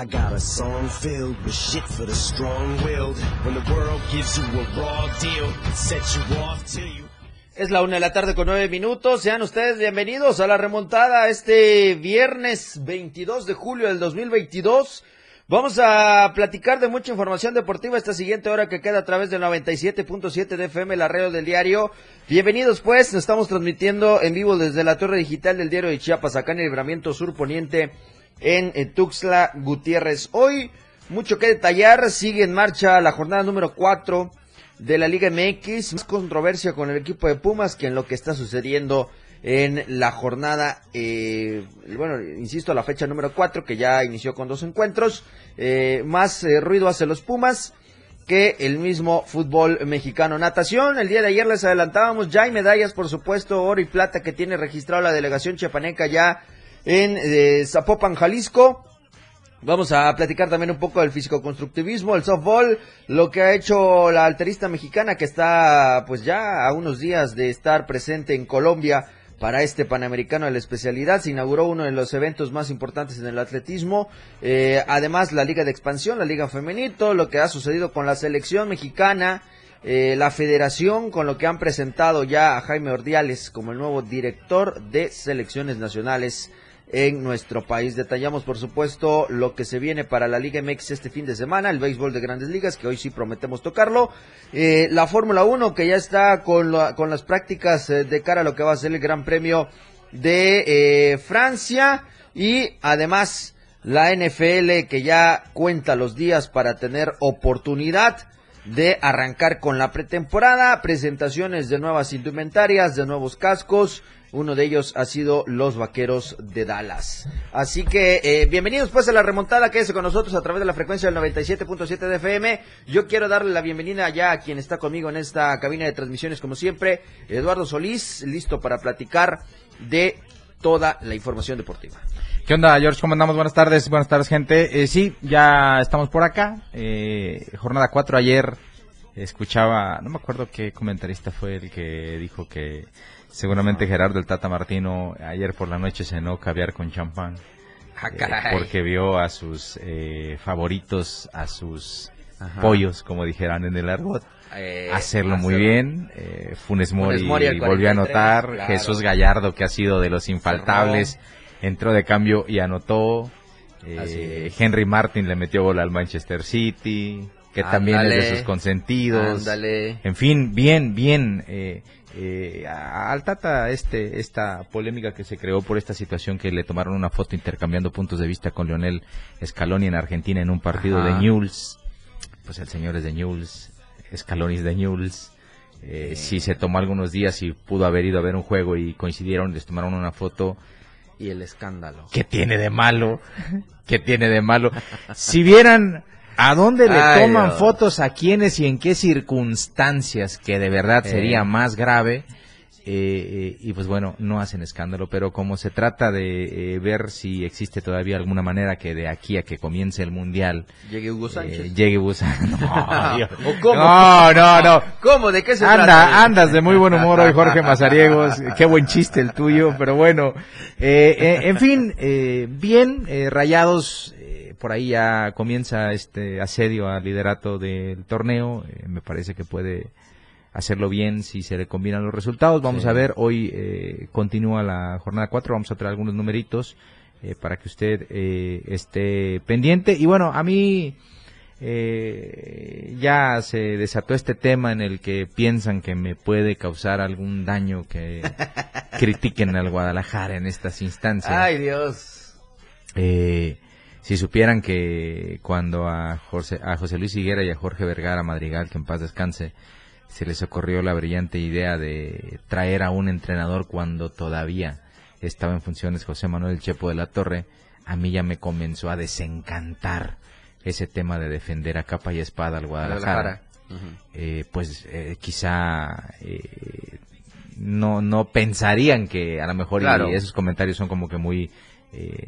I got a song filled with shit for the strong-willed. When the world gives you a raw deal, sets you off till you... Es la una de la tarde con nueve minutos. Sean ustedes bienvenidos a la remontada este viernes 22 de julio del 2022. Vamos a platicar de mucha información deportiva esta siguiente hora que queda a través del 97.7 de FM, la radio del diario. Bienvenidos pues, nos estamos transmitiendo en vivo desde la torre digital del diario de Chiapas, acá en el libramiento sur poniente en eh, Tuxtla Gutiérrez. Hoy, mucho que detallar, sigue en marcha la jornada número 4 de la Liga MX. Más controversia con el equipo de Pumas que en lo que está sucediendo en la jornada, eh, bueno, insisto, la fecha número 4 que ya inició con dos encuentros. Eh, más ruido hace los Pumas que el mismo fútbol mexicano. Natación, el día de ayer les adelantábamos, ya hay medallas, por supuesto, oro y plata que tiene registrado la delegación chiapaneca ya en eh, Zapopan, Jalisco. Vamos a platicar también un poco del físico-constructivismo, el softball, lo que ha hecho la alterista mexicana que está pues ya a unos días de estar presente en Colombia para este Panamericano de la especialidad. Se inauguró uno de los eventos más importantes en el atletismo. Eh, además, la Liga de Expansión, la Liga Femenito, lo que ha sucedido con la selección mexicana, eh, la federación, con lo que han presentado ya a Jaime Ordiales como el nuevo director de selecciones nacionales en nuestro país. Detallamos, por supuesto, lo que se viene para la Liga MX este fin de semana, el béisbol de grandes ligas, que hoy sí prometemos tocarlo. Eh, la Fórmula 1, que ya está con, con las prácticas eh, de cara a lo que va a ser el Gran Premio de eh, Francia. Y además, la NFL, que ya cuenta los días para tener oportunidad de arrancar con la pretemporada, presentaciones de nuevas indumentarias, de nuevos cascos, uno de ellos ha sido los Vaqueros de Dallas. Así que eh, bienvenidos pues a la remontada, quédese con nosotros a través de la frecuencia del 97.7 de FM. Yo quiero darle la bienvenida ya a quien está conmigo en esta cabina de transmisiones como siempre, Eduardo Solís, listo para platicar de toda la información deportiva. ¿Qué onda, George? ¿Cómo andamos? Buenas tardes, buenas tardes, gente. Eh, sí, ya estamos por acá. Eh, jornada 4 ayer escuchaba, no me acuerdo qué comentarista fue el que dijo que Seguramente Gerardo el Tata Martino ayer por la noche cenó caviar con champán. Ah, eh, porque vio a sus eh, favoritos, a sus pollos, como dijeran en el argot, eh, hacerlo muy bien. Funes Mori, volvió a anotar. Jesús Gallardo, que ha sido de los infaltables, entró de cambio y anotó. Henry Martin le metió gol al Manchester City, que también es de sus consentidos. En fin, bien, bien eh, al Tata este, esta polémica que se creó por esta situación que le tomaron una foto intercambiando puntos de vista con Leonel Scaloni en Argentina en un partido de Newell's. Pues el señor es de Newell's, Scaloni es de Newell's. Eh, si se tomó algunos días y pudo haber ido a ver un juego y coincidieron, les tomaron una foto. Y el escándalo. ¿Qué tiene de malo? ¿Qué tiene de malo? Si vieran ¿A dónde le toman fotos a quiénes y en qué circunstancias? Que de verdad sería más grave. Eh, eh, y pues bueno, no hacen escándalo, pero como se trata de eh, ver si existe todavía alguna manera que de aquí a que comience el mundial llegue Hugo Sánchez, llegue Hugo Sánchez, no, no, no, no, ¿cómo? ¿De qué se Anda, trata? Andas de muy buen humor hoy, Jorge Mazariegos, qué buen chiste el tuyo, pero bueno, en fin, bien, Rayados por ahí ya comienza este asedio al liderato del torneo. Eh, me parece que puede hacerlo bien si se le combinan los resultados. Vamos a ver, hoy eh, continúa la jornada 4, vamos a traer algunos numeritos eh, para que usted esté pendiente. Y bueno, a mí ya se desató este tema en el que piensan que me puede causar algún daño que critiquen al Guadalajara en estas instancias. Ay Dios. Eh, si supieran que cuando a José, a José Luis Higuera y a Jorge Vergara Madrigal, que en paz descanse, se les ocurrió la brillante idea de traer a un entrenador cuando todavía estaba en funciones José Manuel Chepo de la Torre, a mí ya me comenzó a desencantar ese tema de defender a capa y espada al Guadalajara. Eh, pues eh, quizá eh, no, no pensarían que a lo mejor esos comentarios son como que muy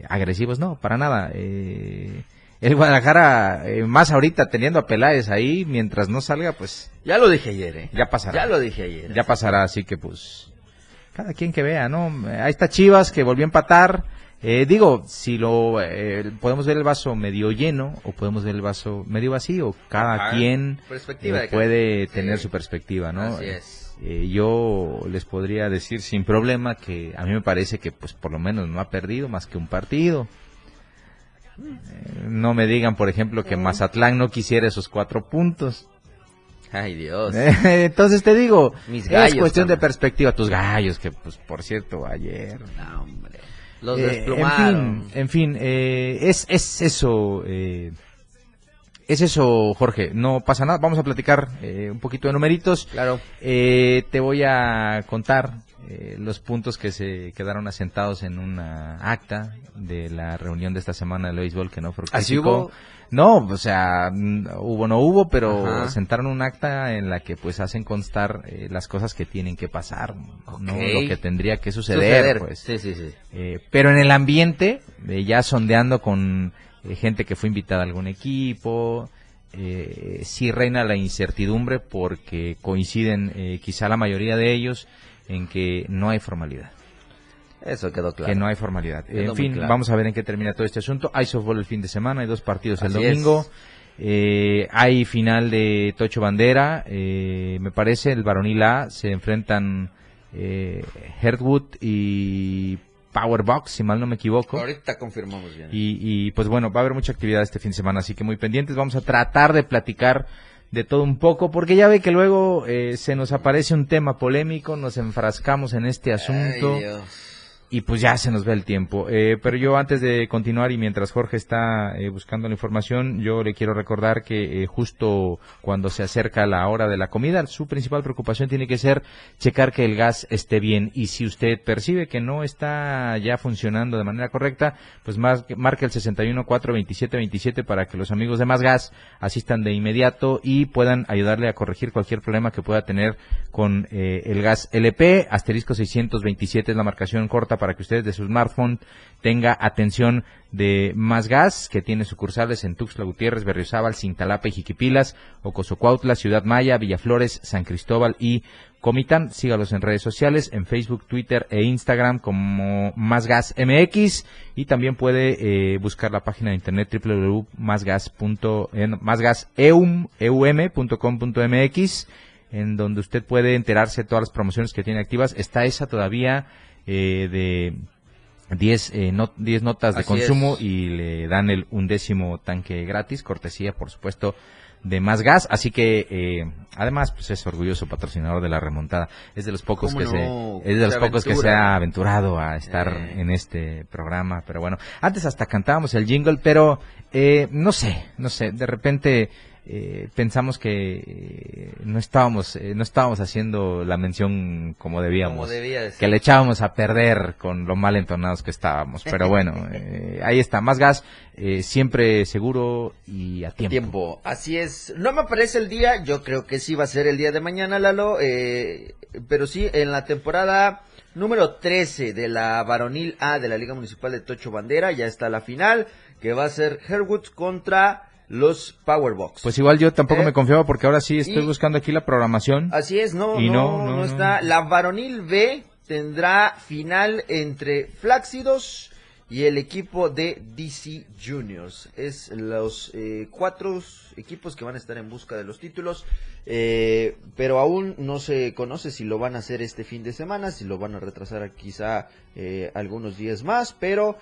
agresivos. No, para nada. el Guadalajara, más ahorita teniendo a Peláez ahí, mientras no salga, pues... Ya lo dije ayer, ¿eh? Ya pasará. Ya lo dije ayer. Ya pasará, así que pues... Cada quien que vea, ¿no? Ahí está Chivas, que volvió a empatar. Eh, digo, si lo eh, podemos ver el vaso medio lleno o podemos ver el vaso medio vacío, cada quien eh, puede tener su perspectiva, ¿no? Así es. Yo les podría decir sin problema que a mí me parece que pues por lo menos no ha perdido más que un partido. no me digan, por ejemplo, que Mazatlán no quisiera esos cuatro puntos. Ay, Dios. Entonces te digo, es cuestión de perspectiva. Tus gallos, que pues por cierto, ayer... Los eh, desplumaron. En fin, eh, es, es eso. Eh, es eso, Jorge. No pasa nada. Vamos a platicar un poquito de numeritos. Claro. te voy a contar los puntos que se quedaron asentados en una acta de la reunión de esta semana del béisbol que no fructificó. ¿Así hubo? No, o sea, hubo no hubo, pero sentaron un acta en la que pues hacen constar eh, las cosas que tienen que pasar, no lo que tendría que suceder, pues. Sí, sí, sí. Eh, pero en el ambiente, eh, ya sondeando con gente que fue invitada a algún equipo, sí reina la incertidumbre porque coinciden quizá la mayoría de ellos en que no hay formalidad. Eso quedó claro. Que no hay formalidad. en fin, vamos a ver en qué termina todo este asunto. Hay softball el fin de semana, hay dos partidos el domingo. Eh, hay final de Tocho Bandera. Eh, me parece el varonil A se enfrentan eh, Herdwood y Powerbox, si mal no me equivoco. Ahorita confirmamos bien. Y, y pues bueno, va a haber mucha actividad este fin de semana, así que muy pendientes. Vamos a tratar de platicar de todo un poco, porque ya ve que luego eh, se nos aparece un tema polémico, nos enfrascamos en este asunto. Ay, y pues ya se nos ve el tiempo. Eh, pero yo antes de continuar y mientras Jorge está eh, buscando la información, yo le quiero recordar que eh, justo cuando se acerca la hora de la comida, su principal preocupación tiene que ser checar que el gas esté bien. Y si usted percibe que no está ya funcionando de manera correcta, pues marque el 61 27 para que los amigos de Más Gas asistan de inmediato y puedan ayudarle a corregir cualquier problema que pueda tener con el gas LP. Asterisco 627 es la marcación corta para que ustedes de su smartphone tenga atención de Más Gas, que tiene sucursales en Tuxtla Gutiérrez, Berriozábal, Cintalapa y Jiquipilas, Ocosocuautla, Ciudad Maya, Villaflores, San Cristóbal y Comitán. Sígalos en redes sociales, en Facebook, Twitter e Instagram como Más Gas MX y también puede eh, buscar la página de internet www.másgaseum.com.mx en donde usted puede enterarse de todas las promociones que tiene activas. Está esa todavía eh, de 10 eh, notas de consumo y le dan el undécimo tanque gratis, cortesía, por supuesto, de más gas. Así que, eh, además, pues es orgulloso patrocinador de la remontada. Es de los pocos que se, es de los pocos que se ha aventurado a estar eh. en este programa. Pero bueno, antes hasta cantábamos el jingle, pero no sé, no sé, de repente eh, pensamos que eh, no estábamos eh, no estábamos haciendo la mención como debíamos. Que le echábamos a perder con lo mal entonados que estábamos. Pero bueno ahí está. Más gas siempre seguro y a tiempo. tiempo. Así es. No me aparece el día. Yo creo que sí va a ser el día de mañana Lalo. Pero sí en la temporada número 13 de la varonil A de la Liga Municipal de Tocho Bandera ya está la final que va a ser Herwoods contra los Powerbox. Pues igual yo tampoco ¿Eh? me confiaba porque ahora sí estoy buscando aquí la programación. Así es, no, no, no, está. La varonil B tendrá final entre Flácidos y el equipo de DC Juniors. Es los eh, cuatro equipos que van a estar en busca de los títulos, eh, pero aún no se conoce si lo van a hacer este fin de semana, si lo van a retrasar quizá eh, algunos días más, pero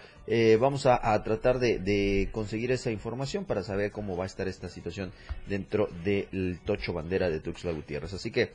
vamos a, tratar de, conseguir esa información para saber cómo va a estar esta situación dentro del Tocho Bandera de Tuxtla Gutiérrez. Así que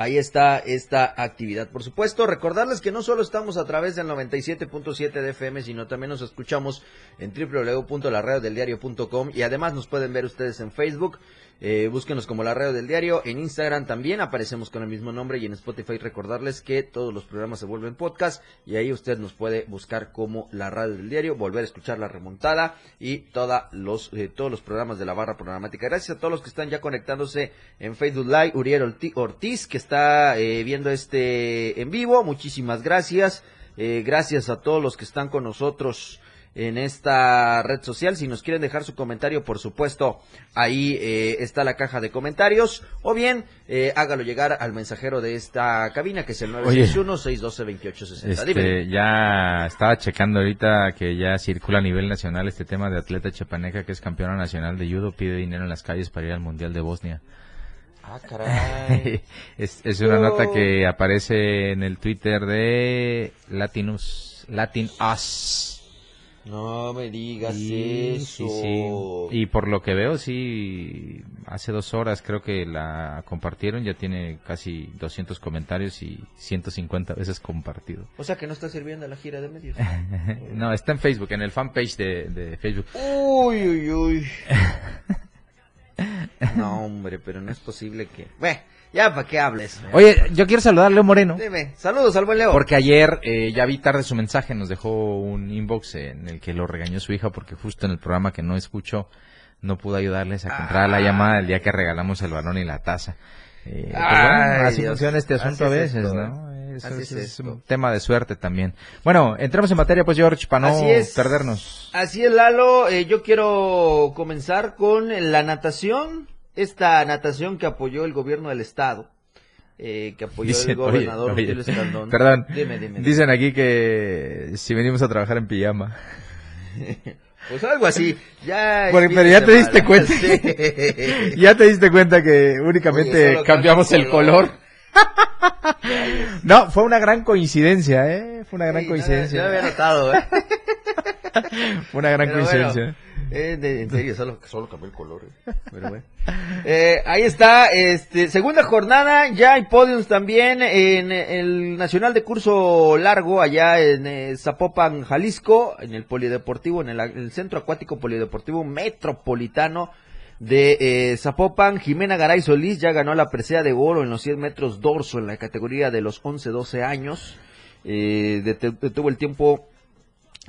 ahí está esta actividad. Por supuesto, recordarles que no solo estamos a través del 97.7 de FM, sino también nos escuchamos en www.laradiodeldiario.com y además nos pueden ver ustedes en Facebook. Eh, búsquenos como la radio del diario. En Instagram también aparecemos con el mismo nombre y en Spotify recordarles que todos los programas se vuelven podcast y ahí usted nos puede buscar como la radio del diario, volver a escuchar la remontada y toda los, eh, todos los programas de la barra programática. Gracias a todos los que están ya conectándose en Facebook Live. Uriel Ortiz que está eh, viendo este en vivo. Muchísimas gracias. Eh, gracias a todos los que están con nosotros en esta red social. Si nos quieren dejar su comentario, por supuesto, ahí eh, está la caja de comentarios. O bien, eh, hágalo llegar al mensajero de esta cabina, que es el 961-612-2860. Este, ya estaba checando ahorita que ya circula a nivel nacional este tema de atleta Chepaneca, que es campeona nacional de judo, pide dinero en las calles para ir al Mundial de Bosnia. Ah, caray. es, es, una nota que aparece en el Twitter de Latinus, Latin Us. No me digas eso. Y por lo que veo, sí, hace dos horas creo que la compartieron, ya tiene casi 200 comentarios y 150 veces compartido. O sea que no está sirviendo la gira de medios. no, está en Facebook, en el fanpage de, de Facebook. Uy, uy, uy. no, hombre, pero no es posible que... Bueno, ya, ¿para qué hables? Oye, yo quiero saludar a Leo Moreno. Dime, saludos al buen Leo. Porque ayer eh, ya vi tarde su mensaje, nos dejó un inbox en el que lo regañó su hija porque justo en el programa que no escuchó no pudo ayudarles a comprar la llamada el día que regalamos el balón y la taza. Eh, pues así funciona este asunto a veces, ¿no? es, un tema de suerte también. Bueno, entramos en materia, pues, George, para no perdernos. Así es, Lalo. Eh, yo quiero comenzar con la natación esta natación que apoyó el gobierno del estado, eh, que apoyó el gobernador Perdón, dicen aquí que si venimos a trabajar en pijama. Pues algo así. Ya pero ya te diste cuenta. ya te diste cuenta que únicamente cambiamos el color. no, fue una gran coincidencia, ¿eh? Fue una gran coincidencia. No, había notado, ¿eh? fue una gran coincidencia. Eh, en serio, solo, cambió el color. Eh. Eh, ahí está, este, segunda jornada, ya hay podiums también en el Nacional de Curso Largo, allá en eh, Zapopan, Jalisco, en el Polideportivo, en el, Centro Acuático Polideportivo Metropolitano de eh, Zapopan. Jimena Garay Solís ya ganó la presea de oro en los 100 metros dorso en la categoría de los 11-12 años. Eh, detuvo el tiempo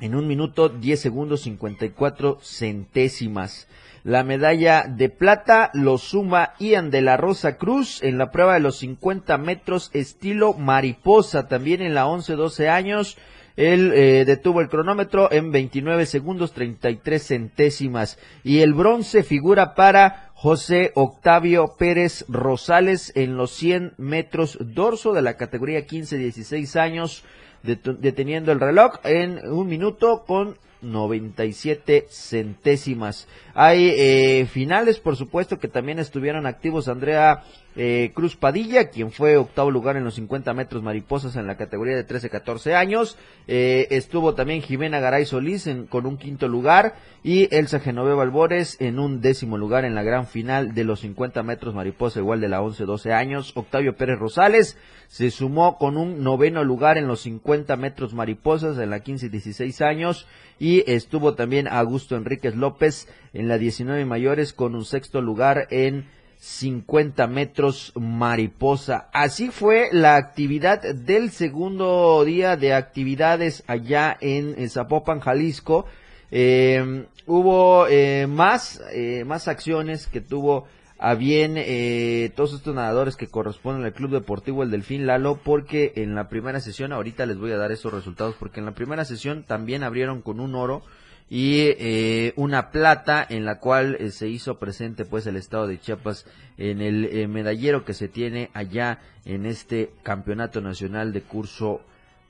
en un minuto 10 segundos 54 centésimas. La medalla de plata lo suma Ian de la Rosa Cruz en la prueba de los 50 metros estilo mariposa, también en la 11-12 años. Él eh, detuvo el cronómetro en 29 segundos 33 centésimas. Y el bronce figura para José Octavio Pérez Rosales en los 100 metros dorso de la categoría 15-16 años deteniendo el reloj en un minuto con 97 centésimas. Hay eh, finales, por supuesto, que también estuvieron activos Andrea eh, Cruz Padilla, quien fue octavo lugar en los 50 metros mariposas en la categoría de 13-14 años. Eh, estuvo también Jimena Garay Solís con un quinto lugar y Elsa Genoveva Albores en un décimo lugar en la gran final de los 50 metros mariposa igual de la 11-12 años. Octavio Pérez Rosales se sumó con un noveno lugar en los 50 metros mariposas en la 15-16 años y estuvo también Augusto Enríquez López en la 19 mayores con un sexto lugar en 50 metros mariposa. Así fue la actividad del segundo día de actividades allá en, Zapopan, Jalisco. Eh, hubo eh, más, eh, más acciones que tuvo a bien eh, todos estos nadadores que corresponden al Club Deportivo El Delfín Lalo, porque en la primera sesión, ahorita les voy a dar esos resultados, porque en la primera sesión también abrieron con un oro y eh, una plata en la cual eh, se hizo presente pues el estado de Chiapas en el eh, medallero que se tiene allá en este campeonato nacional de curso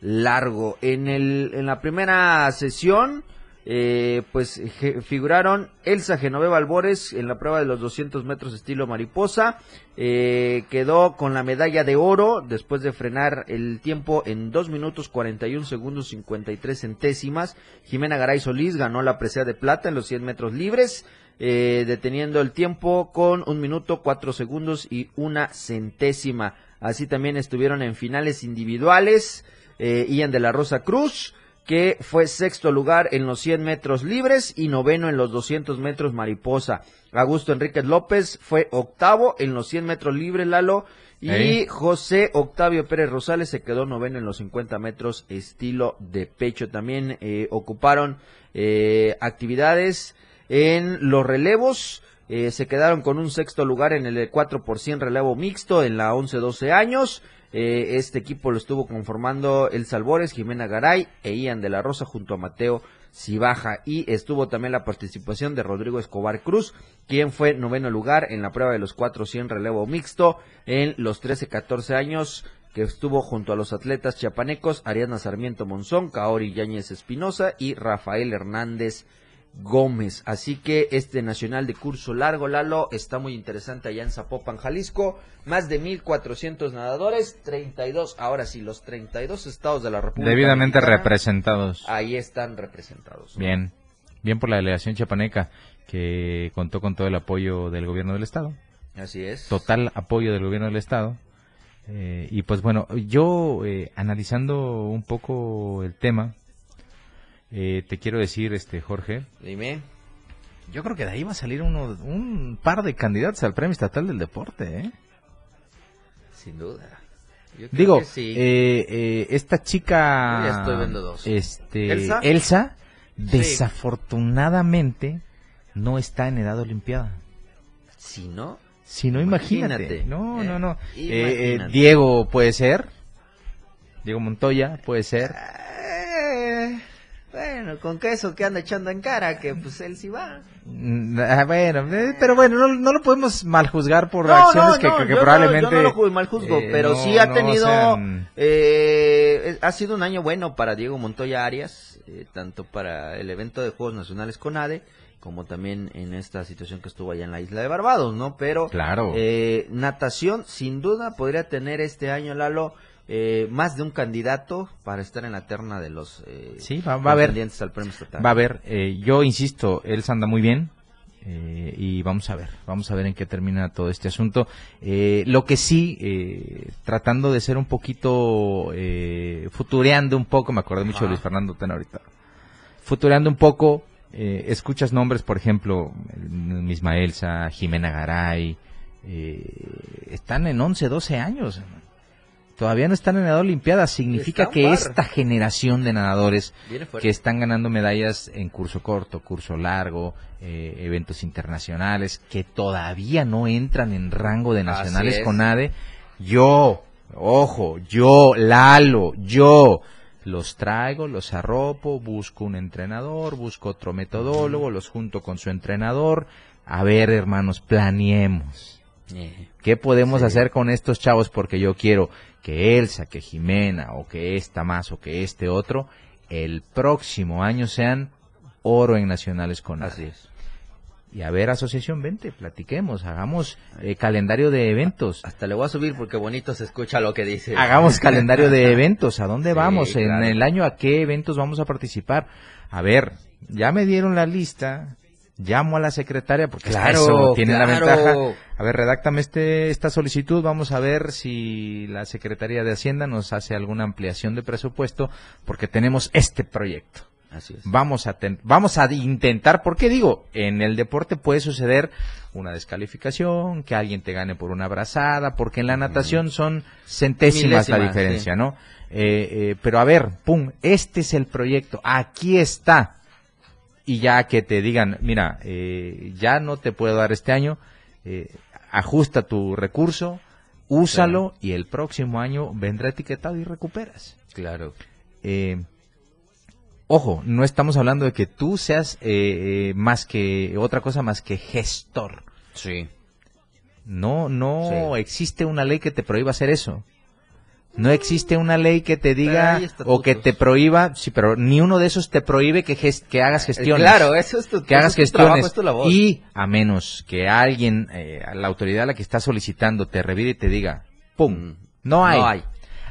largo. En el en la primera sesión eh, pues figuraron Elsa Genoveva Albores en la prueba de los 200 metros estilo mariposa, eh, quedó con la medalla de oro después de frenar el tiempo en 2 minutos 41 segundos 53 centésimas. Jimena Garay Solís ganó la presea de plata en los 100 metros libres, eh, deteniendo el tiempo con un minuto 4 segundos y una centésima. Así también estuvieron en finales individuales eh, Ian de la Rosa Cruz, que fue sexto lugar en los 100 metros libres y noveno en los 200 metros mariposa. Augusto Enríquez López fue octavo en los 100 metros libres, Lalo. Y José Octavio Pérez Rosales se quedó noveno en los 50 metros estilo de pecho. También eh, ocuparon eh, actividades en los relevos. Eh, se quedaron con un sexto lugar en el 4 por 100 relevo mixto en la 11-12 años. Eh, este equipo lo estuvo conformando El Salvores, Jimena Garay e Ian de la Rosa junto a Mateo Cibaja. Y estuvo también la participación de Rodrigo Escobar Cruz, quien fue noveno lugar en la prueba de los 400 relevo mixto en los 13-14 años que estuvo junto a los atletas chiapanecos Ariadna Sarmiento Monzón, Kaori Yáñez Espinosa y Rafael Hernández Gómez. Así que este nacional de curso largo, Lalo, está muy interesante allá en Zapopan, Jalisco. Más de 1.400 nadadores, 32, ahora sí, los 32 estados de la República. Debidamente representados. Ahí están representados. Bien, bien por la delegación chapaneca, que contó con todo el apoyo del gobierno del estado. Así es. Total apoyo del gobierno del estado. Eh, y pues bueno, yo eh, analizando un poco el tema, eh, te quiero decir, este Jorge. Dime. Yo creo que de ahí va a salir uno, un par de candidatos al Premio Estatal del Deporte, ¿eh? Sin duda. Digo, eh, eh, esta chica, ya estoy viendo dos. este, Elsa, desafortunadamente no está en edad olimpiada. Si no, si no, imagínate. No, no, no. Diego puede ser. Diego Montoya puede ser. Bueno, con queso que anda echando en cara, que pues él sí va. Mm, ah, bueno, eh, pero bueno, no, lo podemos mal juzgar por acciones que, probablemente... Yo no, lo mal juzgo, eh, pero sí ha tenido... Eh, ha sido un año bueno para Diego Montoya Arias, tanto para el evento de Juegos Nacionales con ADE, como también en esta situación que estuvo allá en la isla de Barbados, ¿no? Pero... Claro. natación, sin duda, podría tener este año, Lalo eh, más de un candidato para estar en la terna de los eh, sí, va, a haber al premio estatal. Va a haber, eh, yo insisto, él anda muy bien eh, y vamos a ver, vamos a ver en qué termina todo este asunto. lo que sí, tratando de ser un poquito, futureando un poco, me acordé mucho de Luis Fernando Ten ahorita, futureando un poco, escuchas nombres, por ejemplo, misma Elsa, Jimena Garay, están en 11, 12 años todavía no están en la Olimpiada. Significa que esta generación de nadadores que están ganando medallas en curso corto, curso largo, eh, eventos internacionales, que todavía no entran en rango de nacionales con ADE, yo, ojo, yo, Lalo, yo, los traigo, los arropo, busco un entrenador, busco otro metodólogo, los junto con su entrenador. A ver, hermanos, planeemos. ¿Qué podemos hacer con estos chavos? Porque yo quiero que Elsa, que Jimena, o que esta más, o que este otro, el próximo año sean oro en nacionales con Así es. Y a ver, Asociación 20, platiquemos, hagamos eh, calendario de eventos. Hasta le voy a subir porque bonito se escucha lo que dice. Hagamos calendario de eventos, ¿a dónde vamos? En el año, ¿a qué eventos vamos a participar? A ver, ya me dieron la lista, llamo a la secretaria porque claro, tiene la ventaja. A ver, redáctame este, esta solicitud, vamos a ver si la Secretaría de Hacienda nos hace alguna ampliación de presupuesto porque tenemos este proyecto. Así es. Vamos a vamos a intentar, porque digo, en el deporte puede suceder una descalificación, que alguien te gane por una abrazada, porque en la natación son centésimas la diferencia, ¿no? Eh, eh, pero a ver, pum, este es el proyecto, aquí está y ya que te digan, mira, eh, ya no te puedo dar este año, eh, ajusta tu recurso, úsalo y el próximo año vendrá etiquetado y recuperas. Claro. Eh, ojo, no estamos hablando de que tú seas más que otra cosa más que gestor. Sí. No, no existe una ley que te prohíba hacer eso. No existe una ley que te diga o que te prohíba, sí, pero ni uno de esos te prohíbe que, que hagas eh, gestiones. Claro, eso es tu, que hagas gestiones. Y a menos que alguien, eh, la autoridad a la que está solicitando, te revire y te diga, ¡pum! Mm. No hay. No hay.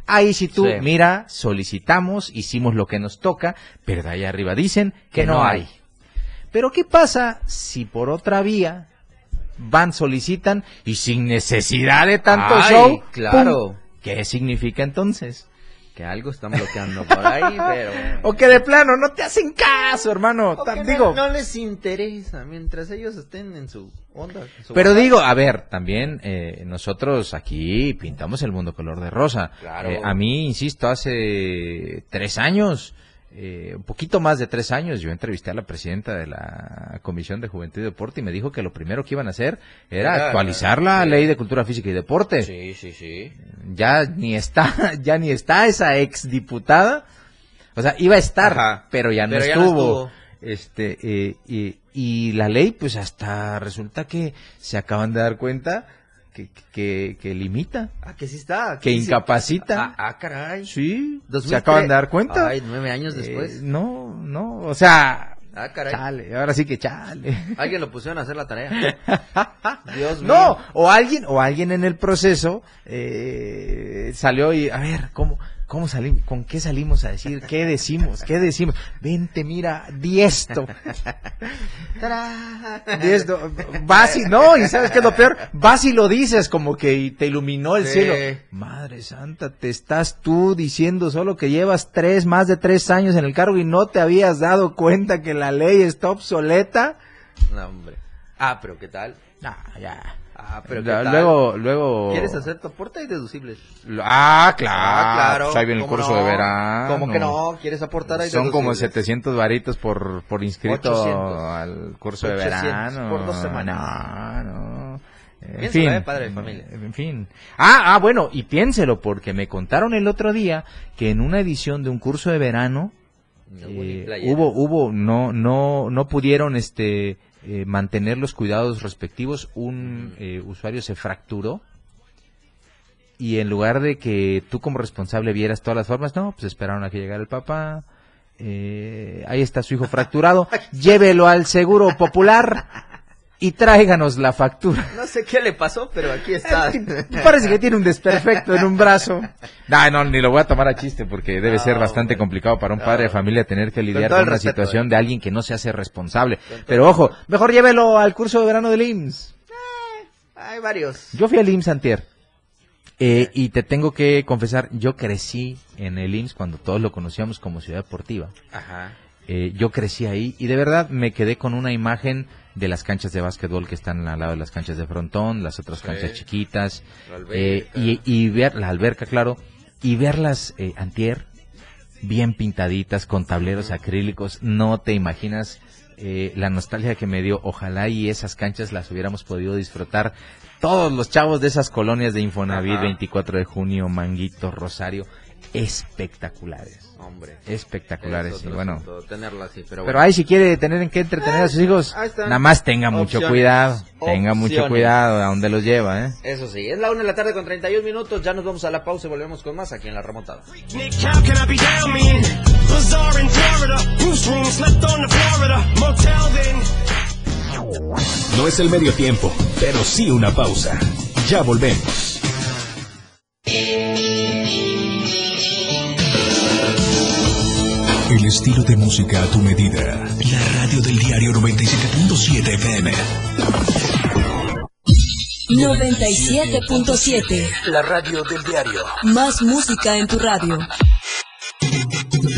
Ahí si tú, mira, solicitamos, hicimos lo que nos toca, pero de ahí arriba dicen que, no, hay. Pero ¿qué pasa si por otra vía van, solicitan y sin necesidad de tanto show, claro ¿Qué significa entonces? Que algo están bloqueando por ahí, pero... O que de plano no te hacen caso, hermano. O Ta- que digo, no, no les interesa mientras ellos estén en su onda. en su Pero onda. digo, a ver, también eh, nosotros aquí pintamos el mundo color de rosa. Claro. Eh, a mí, insisto, hace tres años, eh, un poquito más de tres años, yo entrevisté a la presidenta de la Comisión de Juventud y Deporte y me dijo que lo primero que iban a hacer era Era- actualizar la sí. ley de cultura física y deporte. Sí, sí, sí. Ya ni está, ya ni está esa exdiputada. O sea, iba a estar, Ajá. pero ya no Pero ya no estuvo. estuvo. Este, eh, y, y la ley, pues hasta resulta que se acaban de dar cuenta que, que, que limita, Ah, que sí está. que incapacita. Ah, ah, caray. Sí, se 2003. acaban de dar cuenta. Ay, nueve años después. Eh, no, no, o sea, ah, caray. chale, ahora sí que chale. Alguien lo pusieron a hacer la tarea. Dios mío. No, o alguien, o alguien en el proceso eh, salió y, a ver, ¿cómo, cómo salimos? ¿Con qué salimos a decir? ¿Qué decimos? ¿Qué decimos? Vente, mira, diesto. Diesto. Vas y, no, y ¿sabes qué es lo peor? Vas y lo dices como que te iluminó el Sí. cielo. Madre santa, te estás tú diciendo solo que llevas tres, más de tres años en el cargo y no te habías dado cuenta que la ley está obsoleta. No, hombre. Ah, pero ¿qué tal? Ah, ya. Ah, pero ¿qué Ya, tal? Luego, luego. ¿Quieres hacer tu aporte y deducibles? Lo- Ah, claro. Ah, claro. Pues ahí viene el ¿Cómo curso no? de verano. ¿Cómo que no? ¿Quieres aportar ahí Son como deducibles? 700 varitos por, por inscrito 800. al curso de 800 verano. por dos semanas. No, no. En Piénsalo, eh, padre de familia. En fin. Ah, ah, bueno, y piénselo, porque me contaron el otro día que en una edición de un curso de verano No hubo ni eh, hubo, hubo, no, no, no pudieron, este, eh, mantener los cuidados respectivos. Un eh, usuario se fracturó y en lugar de que tú como responsable vieras todas las formas, no, pues esperaron a que llegara el papá. eh, ahí está su hijo fracturado. Llévelo al seguro popular y tráiganos la factura. No sé qué le pasó, pero aquí está. Parece que tiene un desperfecto en un brazo. No, no, ni lo voy a tomar a chiste porque debe No, ser bastante hombre. complicado para un No. padre de familia tener que lidiar con, una respeto, situación eh. de alguien que no se hace responsable. Pero ojo, mejor llévelo al curso de verano del IMSS. Hay varios. Yo fui al IMSS antier. Eh, y te tengo que confesar, yo crecí en el IMSS cuando todos lo conocíamos como Ciudad Deportiva. Ajá. Eh, yo crecí ahí y de verdad me quedé con una imagen de las canchas de básquetbol que están al lado de las canchas de frontón, las otras Sí. canchas chiquitas, eh, y, y ver la alberca, claro, y verlas eh, antier bien pintaditas con tableros acrílicos, no te imaginas eh, la nostalgia que me dio. Ojalá y esas canchas las hubiéramos podido disfrutar todos los chavos de esas colonias de Infonavit, Ajá. 24 de junio, Manguito, Rosario, espectaculares, Hombre. espectaculares. Es Y bueno, asunto, tenerlo así, pero, pero ahí si quiere tener en qué entretener a sus hijos, nada más tenga mucho Opciones. cuidado, tenga mucho cuidado a dónde los lleva, ¿eh? Eso sí, es la una de la tarde con 31 minutos. Ya nos vamos a la pausa y volvemos con más aquí en la remontada. No es el medio tiempo, pero sí una pausa. Ya volvemos. El estilo de música a tu medida. La radio del diario 97.7 FM. 97.7. La radio del diario. Más música en tu radio.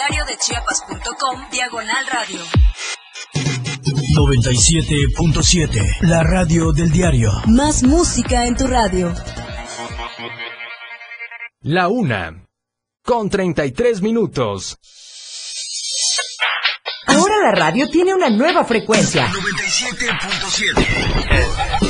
www.diariodechiapas.com Diagonal radio. 97.7. La radio del diario. Más música en tu radio. La una. Con 33 minutos. Ahora la radio tiene una nueva frecuencia. 97.7.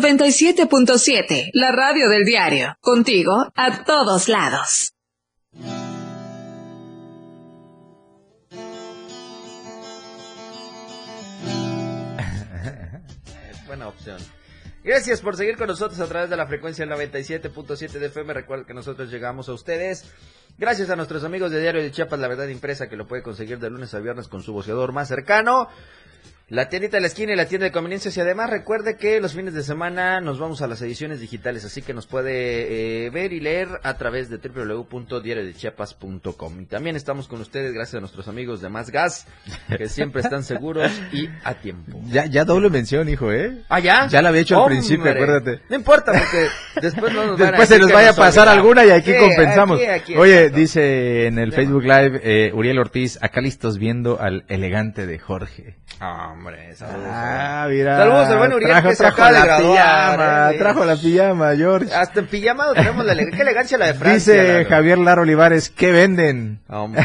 97.7, la radio del diario. Contigo a todos lados. Buena opción. Gracias por seguir con nosotros a través de la frecuencia del 97.7 de FM. Recuerda que nosotros llegamos a ustedes gracias a nuestros amigos de Diario de Chiapas, la verdad impresa, que lo puede conseguir de lunes a viernes con su boceador más cercano. La tiendita de la esquina y la tienda de conveniencias. Y además recuerde que los fines de semana nos vamos a las ediciones digitales, así que nos puede eh, ver y leer a través de www.diariodechiapas.com. Y también estamos con ustedes gracias a nuestros amigos de Más Gas, que siempre están seguros y a tiempo. Ya, ya doble mención, hijo, ¿eh? ¿Ah, ya? Ya la había hecho al Hombre. principio, acuérdate. No importa, porque después no nos van a Después se nos vaya a pasar olvidamos. alguna y aquí Sí, compensamos. aquí, aquí, Oye, exacto. dice en el. Facebook Live eh, Uriel Ortiz, acá listos viendo al elegante de Jorge. Ah, hombre, saludos. Ah, mira. Saludos al buen Uriel, trajo, que se acaba de la graduar, pijama, eh, trajo la pijama, George. Hasta en pijamado tenemos la qué elegancia la de Francia. Dice. Javier Lar Olivares, ¿qué venden? Hombre.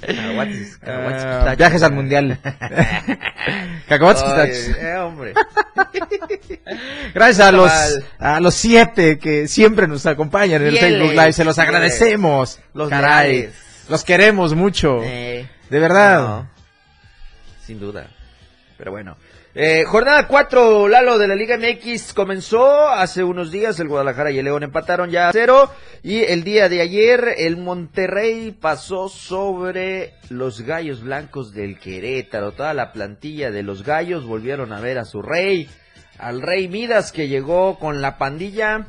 Cacahuates, cacahuates, Ah, viajes al mundial. Cacahuates pistachos. eh, hombre. Gracias a los, a los siete que siempre nos acompañan en el Fieles, Facebook Live. Se los agradecemos. Los Caray. leales. Los queremos mucho. Eh, De verdad. no, sin duda. Pero bueno. Eh, jornada 4, Lalo, de la Liga MX comenzó hace unos días. El Guadalajara y el León empataron ya a cero. Y el día de ayer, el Monterrey pasó sobre los Gallos Blancos del Querétaro. Toda la plantilla de los Gallos volvieron a ver a su rey, al Rey Midas, que llegó con la pandilla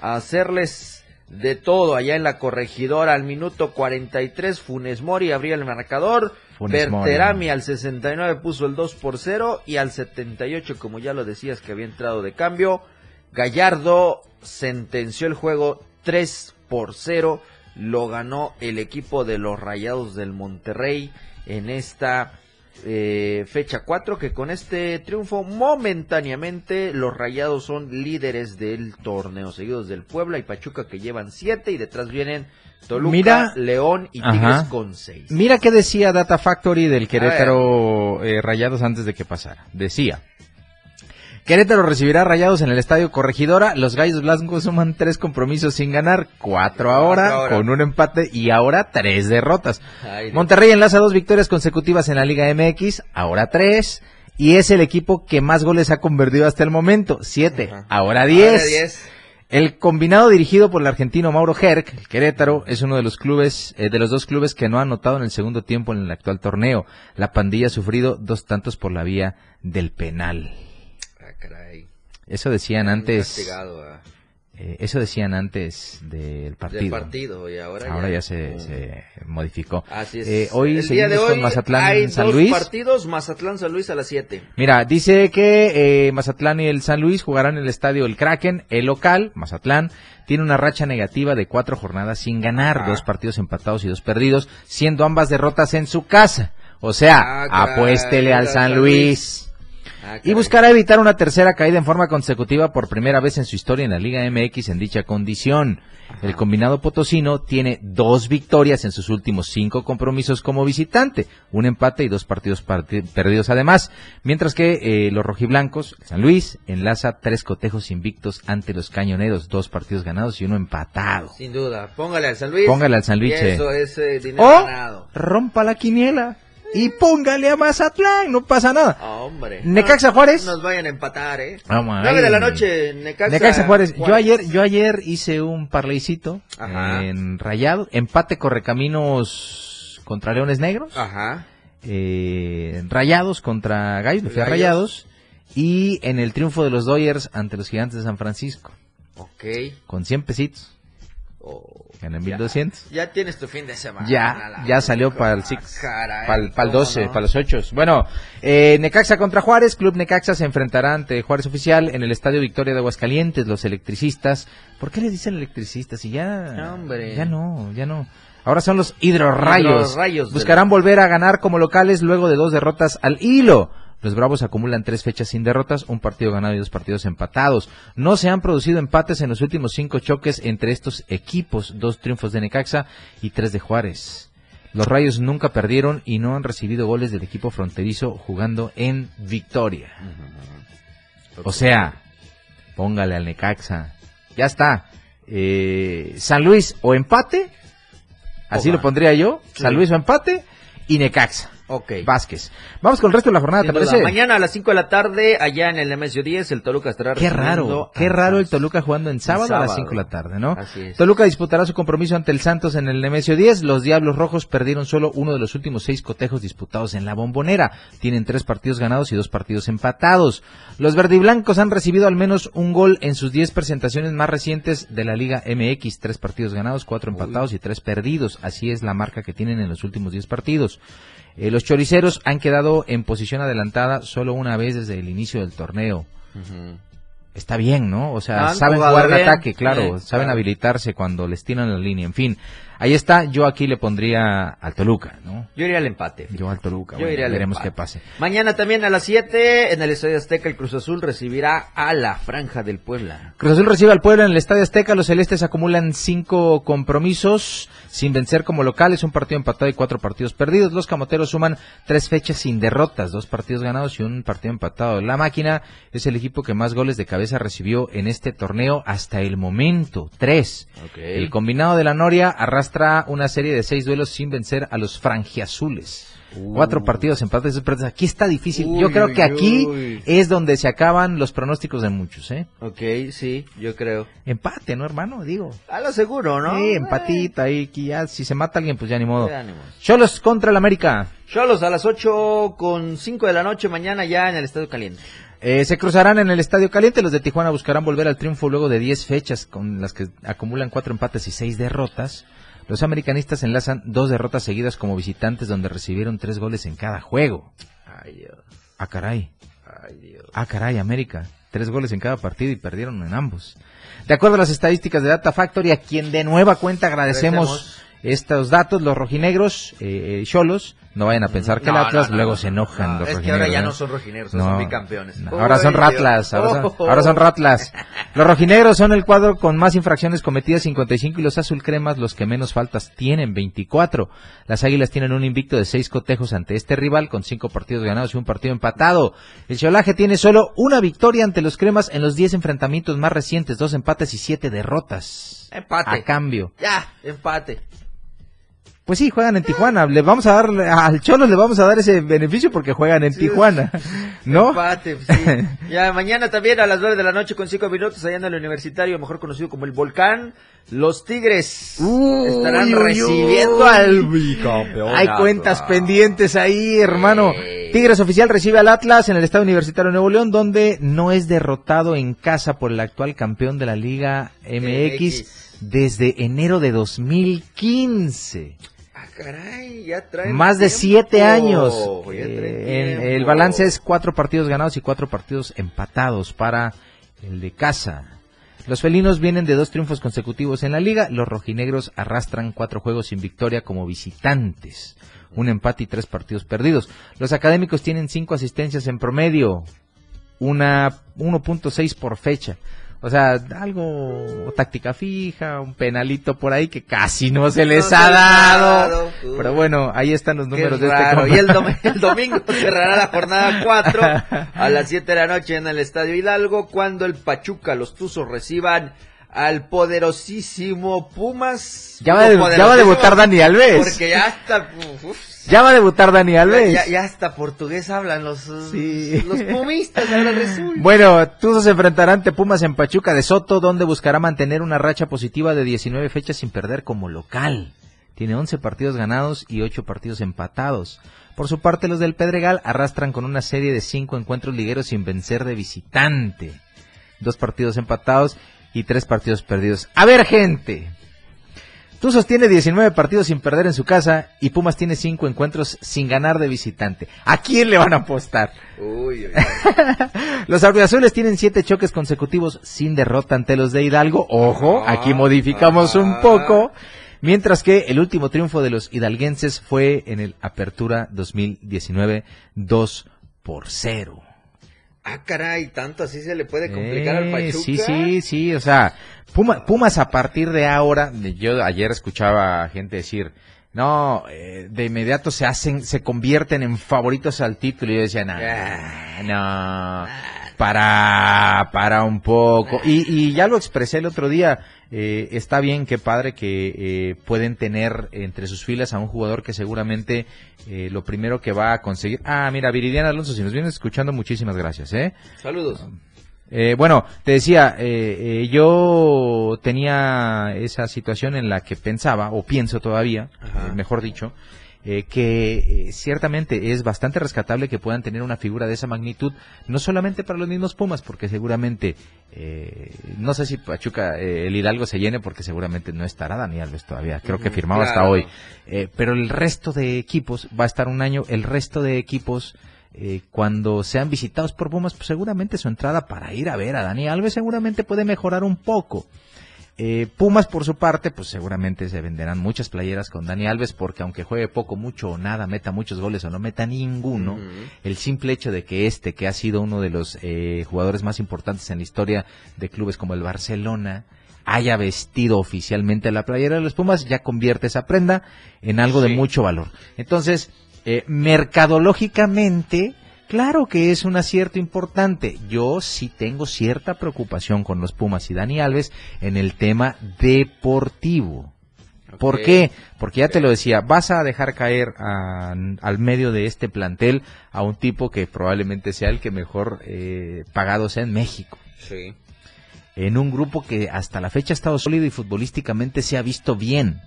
a hacerles de todo allá en la corregidora. Al minuto 43, Funes Mori abría el marcador. Funes Mori. Berterami al 69 puso el 2 por 0 y al 78, como ya lo decías que había entrado de cambio, Gallardo sentenció el juego 3 por 0. Lo ganó el equipo de los Rayados del Monterrey en esta eh, fecha 4 que con este triunfo momentáneamente los Rayados son líderes del torneo seguidos del Puebla y Pachuca que llevan 7 y detrás vienen Toluca, Mira. León y Ajá. Tigres con 6. Mira qué decía Data Factory del Querétaro eh, Rayados antes de que pasara. Decía. Querétaro recibirá rayados en el estadio Corregidora. Los Gallos Blancos suman tres compromisos sin ganar, cuatro ahora, con un empate y ahora tres derrotas. Ay. Monterrey enlaza dos victorias consecutivas en la Liga MX, ahora tres, y es el equipo que más goles ha convertido hasta el momento, siete, Ajá. ahora Ahora diez. 10. El combinado dirigido por el argentino Mauro Herc, el Querétaro, es uno de los clubes, eh, de los dos clubes que no ha anotado en el segundo tiempo en el actual torneo. La pandilla ha sufrido dos tantos por la vía del penal. Eso decían antes, eh, eso decían antes del partido. del partido y ahora, Ahora ya, ya, se, se modificó. Así es. Eh, hoy el día de hoy Mazatlán hay San dos Luis. partidos, Mazatlán San Luis a las 7. Mira, dice que eh, Mazatlán y el San Luis jugarán en el estadio El Kraken. El local, Mazatlán, tiene una racha negativa de cuatro jornadas sin ganar, Ah. dos partidos empatados y dos perdidos, siendo ambas derrotas en su casa. O sea, Ah, apuéstele al San Luis. Ah, Y buscará evitar una tercera caída en forma consecutiva por primera vez en su historia en la Liga MX en dicha condición. El combinado potosino tiene dos victorias en sus últimos cinco compromisos como visitante, un empate y dos partidos parti- perdidos además, mientras que eh, los rojiblancos, San Luis, enlaza tres cotejos invictos ante los cañoneros, dos partidos ganados y uno empatado. Sin duda, póngale al San Luis. Póngale al San Luis, Y che. eso es eh, dinero O ganado. rompa la quiniela y póngale a Mazatlán, no pasa nada. Ah, hombre. Necaxa No, Juárez. Nos vayan a empatar, ¿eh? Vamos, 9 de la noche, Necaxa, Necaxa Juárez. Yo ayer, yo ayer hice un parleycito Ajá. en Rayado, empate correcaminos contra Leones Negros, Ajá. eh, Rayados contra Gallos, le fui a. Rayados, y en el triunfo de los Dodgers ante los Gigantes de San Francisco, Ok. con 100 pesitos, Oh, gané ya. 1200. Ya tienes tu fin de semana. Ya, ya salió para el Ah, six, caray, para el, para el ¿cómo 12, no? para los 8. Bueno, eh, Necaxa contra Juárez, Club Necaxa se enfrentará ante Juárez Oficial en el Estadio Victoria de Aguascalientes, los electricistas. ¿Por qué le dicen electricistas? Si ya, No, hombre. ya no, ya no. Ahora son los hidrorrayos. Hidrorrayos Buscarán volver a ganar como locales luego de dos derrotas al hilo. Los Bravos acumulan tres fechas sin derrotas, un partido ganado y dos partidos empatados. No se han producido empates en los últimos cinco choques entre estos equipos, dos triunfos de Necaxa y tres de Juárez. Los Rayos nunca perdieron y no han recibido goles del equipo fronterizo jugando en victoria. O sea, póngale al Necaxa. Ya está. Eh, San Luis o empate, así Ojalá. lo pondría yo. Sí. San Luis o empate y Necaxa. Ok. Vázquez. Vamos con el resto de la jornada, Sin ¿te duda. parece? Mañana a las 5 de la tarde, allá en el MSU 10, el Toluca estará Qué raro, qué raro el. Toluca jugando en sábado, a las sábado. 5 de la tarde, ¿no? Así es. Toluca disputará su compromiso ante el Santos en el Nemesio 10. Los Diablos Rojos perdieron solo uno de los últimos seis cotejos disputados en la bombonera. Tienen tres partidos ganados y dos partidos empatados. Los verdiblancos han recibido al menos un gol en sus 10 presentaciones más recientes de la Liga MX. Tres partidos ganados, cuatro empatados y tres perdidos. Así es la marca que tienen en los últimos 10 partidos. Eh, los choriceros han quedado en posición adelantada solo una vez desde el inicio del torneo. Está bien, ¿no? O sea, Han saben jugar de bien, ataque, claro, sí, saben claro. habilitarse cuando les tiran la línea, en fin. Ahí está, yo aquí le pondría al Toluca, ¿no? Yo iría al empate. Yo al Toluca, Yo bueno, iría al veremos empate. qué pase. Mañana también a las 7 en el Estadio Azteca el Cruz Azul recibirá a la Franja del Puebla. Cruz Azul recibe al Puebla en el Estadio Azteca, los celestes acumulan cinco compromisos sin vencer como locales, un partido empatado y cuatro partidos perdidos. Los camoteros suman tres fechas sin derrotas, dos partidos ganados y un partido empatado. La máquina es el equipo que más goles de cabeza recibió en este torneo hasta el momento, tres. El combinado de la Noria arrastra una serie de seis duelos sin vencer a los franjiazules. Cuatro partidos empates. Aquí está difícil. Yo creo uy, que aquí uy. es donde se acaban los pronósticos de muchos, ¿eh? Ok, sí, yo creo. Empate, ¿no, hermano? Digo. A lo seguro, ¿no? Sí, empatita ahí, que ya, si se mata alguien, pues ya ni modo. Cholos contra el América. Cholos a las 8 con 5 de la noche mañana ya en el Estadio Caliente. Eh, se cruzarán en el Estadio Caliente. Los de Tijuana buscarán volver al triunfo luego de 10 fechas con las que acumulan cuatro empates y seis derrotas. Los americanistas enlazan dos derrotas seguidas como visitantes donde recibieron tres goles en cada juego. Ay, Dios. Ah, caray. Ay, Dios. Ah, caray, América. Tres goles en cada partido y perdieron en ambos. De acuerdo a las estadísticas de Data Factory, a quien de nueva cuenta agradecemos, Agradecemos. estos datos, los rojinegros, eh, eh, cholos, no vayan a pensar que el Atlas, luego se no, enojan no, los es que ahora ya ¿eh? no son rojinegros, son bicampeones. ahora son ratlas, Dios. ahora son, ahora son ratlas. Los rojinegros son el cuadro con más infracciones cometidas, 55, y los azul cremas los que menos faltas tienen, 24. Las águilas tienen un invicto de seis cotejos ante este rival, con cinco partidos ganados y un partido empatado. El cholaje tiene solo una victoria ante los cremas en los 10 enfrentamientos más recientes, dos empates y siete derrotas. Empate. A cambio. Ya, empate. Pues sí, juegan en Tijuana. Le vamos a dar, al Cholos le vamos a dar ese beneficio porque juegan en Sí. Tijuana. ¿No? Empate, sí. ya, mañana también a las 9 de la noche con 5 minutos allá en el universitario, mejor conocido como el Volcán. Los Tigres estarán Uy, recibiendo uy. al bicampeón. Hay cuentas pendientes ahí, hermano. Tigres oficial recibe al Atlas en el Estado Universitario de Nuevo León, donde no es derrotado en casa por el actual campeón de la Liga MX MX. desde enero de 2015. Caray, ya traen Más de tiempo. siete años. Eh, en- el balance es cuatro partidos ganados y cuatro partidos empatados para el de casa. Los felinos vienen de dos triunfos consecutivos en la liga. Los rojinegros arrastran cuatro juegos sin victoria como visitantes. Un empate y tres partidos perdidos. Los académicos tienen cinco asistencias en promedio. Una 1.6 por fecha. O sea, algo táctica fija, un penalito por ahí que casi no se les No ha dado. uy. Pero bueno, ahí están los números de este compa- Y el, dom- el domingo cerrará la jornada 4 a las 7 de la noche en el Estadio Hidalgo cuando el Pachuca, los Tuzos reciban al poderosísimo Pumas. Ya va, debu- ya va a debutar Dani Alves. Porque ya está... uf, Ya va a debutar Dani Alves. ya, ya hasta portugués hablan los, Sí. los pumistas, ahora resulta. Bueno, Tuzos se enfrentará ante Pumas en Pachuca de Soto, donde buscará mantener una racha positiva de 19 fechas sin perder como local. Tiene 11 partidos ganados y 8 partidos empatados. Por su parte, los del Pedregal arrastran con una serie de 5 encuentros ligueros sin vencer de visitante. Dos partidos empatados y 3 partidos perdidos. A ver, gente. Tuzos tiene 19 partidos sin perder en su casa y Pumas tiene 5 encuentros sin ganar de visitante. ¿A quién le van a apostar? Uy, uy, uy. Los azules tienen siete choques consecutivos sin derrota ante los de Hidalgo. Ojo, aquí modificamos un poco. Mientras que el último triunfo de los hidalguenses fue en el Apertura 2019 2 por cero. Ah, caray, tanto así se le puede complicar al Eh, Pachuca. Sí, sí, sí, o sea, Puma- Pumas a partir de ahora, yo ayer escuchaba a gente decir, no, eh, de inmediato se hacen, se convierten en favoritos al título y yo decía, no, no, para, para un poco. Y, y ya lo expresé el otro día, eh, está bien, qué padre que eh, pueden tener entre sus filas a un jugador que seguramente eh, lo primero que va a conseguir. Ah, mira, Viridiana Alonso, si nos vienes escuchando, muchísimas gracias, ¿eh? Saludos. Eh, bueno, te decía, eh, eh, yo tenía esa situación en la que pensaba, o pienso todavía, eh, mejor dicho, eh, que eh, ciertamente es bastante rescatable que puedan tener una figura de esa magnitud, no solamente para los mismos Pumas, porque seguramente, eh, no sé si Pachuca, eh, el Hidalgo se llene, porque seguramente no estará Dani Alves todavía, creo que Ujú, firmado hasta hoy, Eh, pero el resto de equipos va a estar un año, el resto de equipos eh, cuando sean visitados por Pumas, pues seguramente su entrada para ir a ver a Dani Alves seguramente puede mejorar un poco. Eh, Pumas por su parte, pues seguramente se venderán muchas playeras con Dani Alves porque aunque juegue poco, mucho o nada, meta muchos goles o no meta ninguno, el simple hecho de que este, que ha sido uno de los eh, jugadores más importantes en la historia de clubes como el Barcelona, haya vestido oficialmente la playera de los Pumas, ya convierte esa prenda en algo de mucho valor. Entonces, eh, mercadológicamente, claro que es un acierto importante. Yo sí tengo cierta preocupación con los Pumas y Dani Alves en el tema deportivo. ¿Por qué? Porque ya te lo decía, vas a dejar caer a- al medio de este plantel a un tipo que probablemente sea el que mejor eh, pagado sea en México. Sí. En un grupo que hasta la fecha ha estado sólido y futbolísticamente se ha visto bien,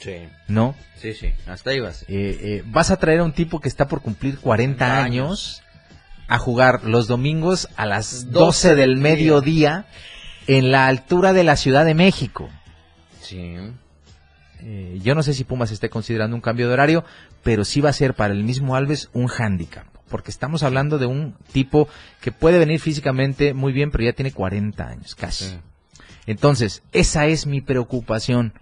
Sí. ¿no? Sí, sí. Hasta ahí vas. Eh, eh, vas a traer a un tipo que está por cumplir 40 40 años a jugar los domingos a las 12 12 del del día. mediodía en la altura de la Ciudad de México. Sí. Eh, yo no sé si Pumas esté considerando un cambio de horario, pero sí va a ser para el mismo Alves un hándicap, porque estamos hablando de un tipo que puede venir físicamente muy bien, pero ya tiene 40 años casi. Sí. Entonces, esa es mi preocupación,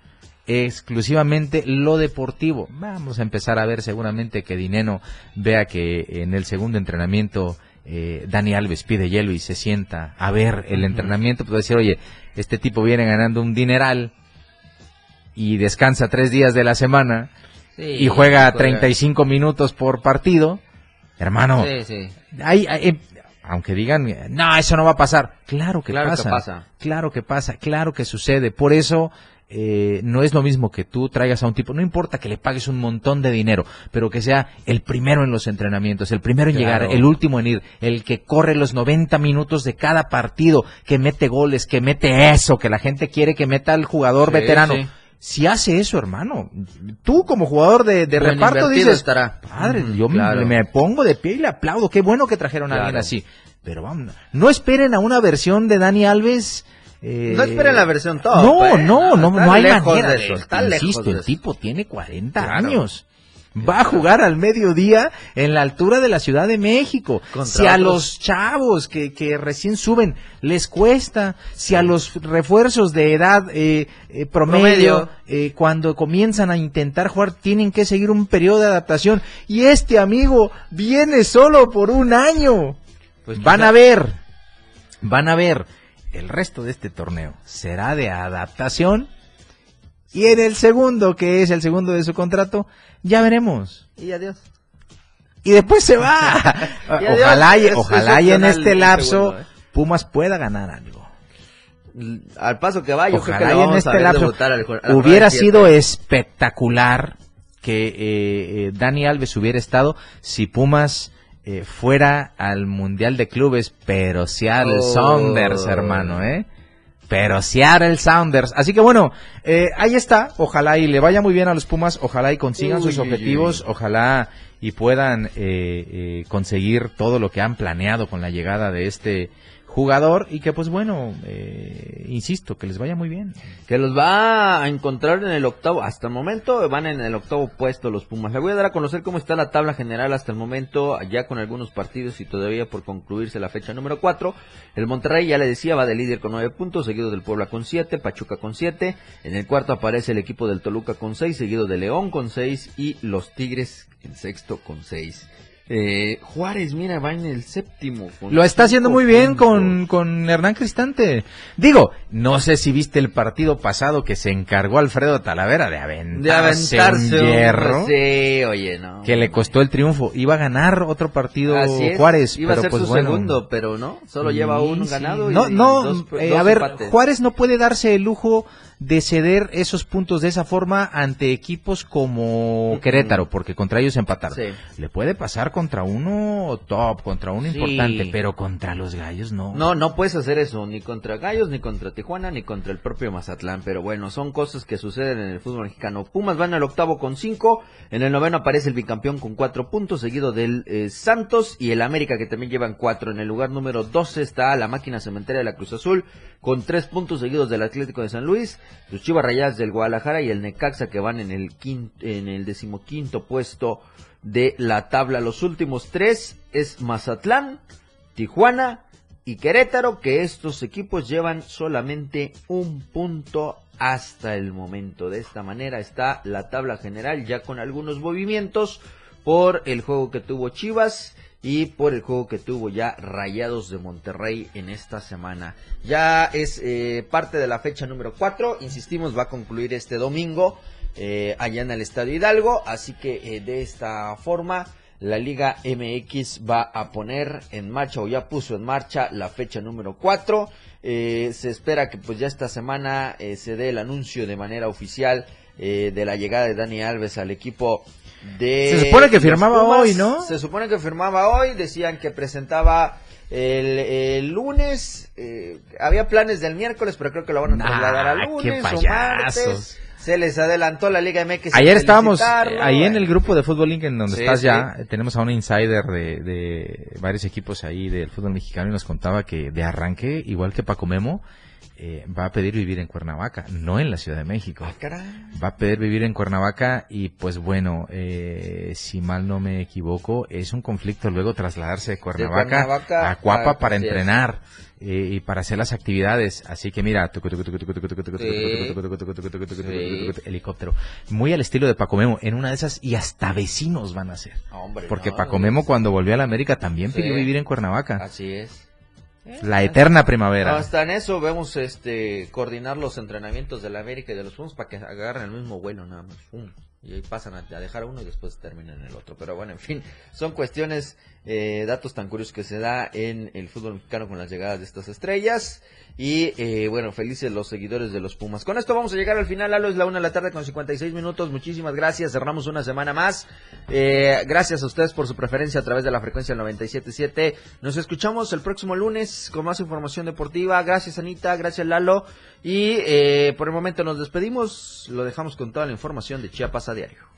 exclusivamente lo deportivo. Vamos a empezar a ver seguramente que Dineno vea que en el segundo entrenamiento eh, Dani Alves pide hielo y se sienta a ver el entrenamiento, pues decir, oye, este tipo viene ganando un dineral y descansa tres días de la semana y juega 35 minutos por partido, hermano, Sí, sí. hay- hay- eh, aunque digan, no, eso no va a pasar. Claro que Claro que pasa. Claro que pasa. Claro que sucede. Por eso eh, no es lo mismo que tú traigas a un tipo, no importa que le pagues un montón de dinero, pero que sea el primero en los entrenamientos, el primero en Claro. llegar, el último en ir, el que corre los 90 minutos de cada partido, que mete goles, que mete eso, que la gente quiere que meta al jugador Sí, veterano. sí. Si hace eso, hermano, tú como jugador de, reparto dices, estará. padre, yo me- claro. me, pongo de pie y le aplaudo, qué bueno que trajeron a alguien así. Pero vamos, no esperen a una versión de Dani Alves. Eh, No esperen la versión top, No, eh. no, no, no hay manera de eso, está Insisto, de el tipo tiene 40 Claro. años. Va a jugar al mediodía en la altura de la Ciudad de México. Contra si a los chavos que, que recién suben les cuesta, si a los refuerzos de edad eh, eh, promedio, Promedio. eh, cuando comienzan a intentar jugar tienen que seguir un periodo de adaptación y este amigo viene solo por un año. Pues van a ver, van a ver, el resto de este torneo será de adaptación y en el segundo, que es el segundo de su contrato, ya veremos. Y adiós. Y después se va. Y ojalá ojalá y en este el lapso segundo, ¿eh? Pumas pueda ganar algo. Al paso que va, yo creo que Ojalá y en este lapso al hubiera sido espectacular que eh, eh, Dani Alves hubiera estado si Pumas eh, fuera al Mundial de Clubes, pero Seattle Oh. Sounders, hermano, ¿eh? Pero Seattle Sounders. Así que bueno, eh, ahí está. Ojalá y le vaya muy bien a los Pumas. Ojalá y consigan Uy, sus objetivos. uy. Ojalá y puedan eh, eh, conseguir todo lo que han planeado con la llegada de este jugador. Y que pues bueno, eh, insisto, que les vaya muy bien. Que los va a encontrar en el octavo. Hasta el momento van en el octavo puesto los Pumas. Le voy a dar a conocer cómo está la tabla general hasta el momento, ya con algunos partidos y todavía por concluirse la fecha número 4. El Monterrey, ya le decía, va de líder con 9 puntos, seguido del Puebla con 7, Pachuca con 7. En el cuarto aparece el equipo del Toluca con 6, seguido de León con 6 y los Tigres en sexto con 6. Eh, Juárez, mira, va en el séptimo. Lo está haciendo muy bien con, con Hernán Cristante. Digo, no sé si viste el partido pasado que se encargó Alfredo Talavera de aventarse, De aventarse un hierro Sí, oye, no. que le costó el triunfo. Iba a ganar otro partido Así es, Juárez, Iba pero a ser pues su bueno. segundo, pero no, solo lleva Sí, uno sí. ganado. y- No, no, dos- eh, dos a ver, empates. Juárez no puede darse el lujo de ceder esos puntos de esa forma ante equipos como. Querétaro, porque contra ellos empataron. Sí. Le puede pasar contra uno top, contra uno Sí. importante, pero contra los gallos no. No, no puedes hacer eso, ni contra Gallos, ni contra Tijuana, ni contra el propio Mazatlán. Pero bueno, son cosas que suceden en el fútbol mexicano. Pumas van al octavo con cinco, en el noveno aparece el bicampeón con cuatro puntos, seguido del eh, Santos y el América que también llevan cuatro. En el lugar número 12 está la máquina cementera de la Cruz Azul con tres puntos seguidos del Atlético de San Luis, los Chivas Rayadas del Guadalajara y el Necaxa que van en el quinto, en el decimoquinto puesto de la tabla. Los últimos tres es Mazatlán, Tijuana y Querétaro, que estos equipos llevan solamente un punto hasta el momento. De esta manera está la tabla general ya con algunos movimientos por el juego que tuvo Chivas y por el juego que tuvo ya Rayados de Monterrey en esta semana. Ya es eh, parte de la fecha número 4, insistimos, va a concluir este domingo eh, allá en el Estadio Hidalgo, así que eh, de esta forma la Liga MX va a poner en marcha o ya puso en marcha la fecha número 4. Eh, se espera que pues ya esta semana eh, se dé el anuncio de manera oficial eh, de la llegada de Dani Alves al equipo de Se supone que firmaba Pumas. hoy, ¿no? Se supone que firmaba hoy, decían que presentaba el, el lunes, eh, había planes del miércoles, pero creo que lo van a Nah, trasladar al qué lunes o payasos. martes. Se les adelantó la Liga MX. Ayer estábamos eh, ahí en el grupo de Fútbol Link en donde Sí, estás sí. ya, eh, tenemos a un insider de, de varios equipos ahí del fútbol mexicano y nos contaba que de arranque, igual que Paco Memo, eh, va a pedir vivir en Cuernavaca, no en la Ciudad de México. Ah. Va a pedir vivir en Cuernavaca y pues bueno, eh, si mal no me equivoco, es un conflicto luego trasladarse de Cuernavaca, Cuernavaca a Cuapa a- para entrenar eh, y para hacer las actividades. Así que mira, helicóptero. Muy al estilo de Paco Memo, en una de esas y hasta vecinos van a ser. Hombre, Porque no, Paco Memo cuando volvió a la América también pidió vivir en Cuernavaca. Así es. La eterna primavera. Hasta en eso vemos este coordinar los entrenamientos de la América y de los Pumas para que agarren el mismo vuelo nada más. Y ahí pasan a, a dejar uno y después terminan el otro. Pero bueno, en fin, son cuestiones, eh, datos tan curiosos que se da en el fútbol mexicano con las llegadas de estas estrellas. Y eh, bueno, felices los seguidores de los Pumas. Con esto vamos a llegar al final. Lalo es la una de la tarde con 56 minutos. Muchísimas gracias. Cerramos una semana más. Eh, gracias a ustedes por su preferencia a través de la frecuencia del 97.7. Nos escuchamos el próximo lunes con más información deportiva. Gracias Anita, gracias Lalo. Y eh, por el momento nos despedimos. Lo dejamos con toda la información de Chiapas a diario.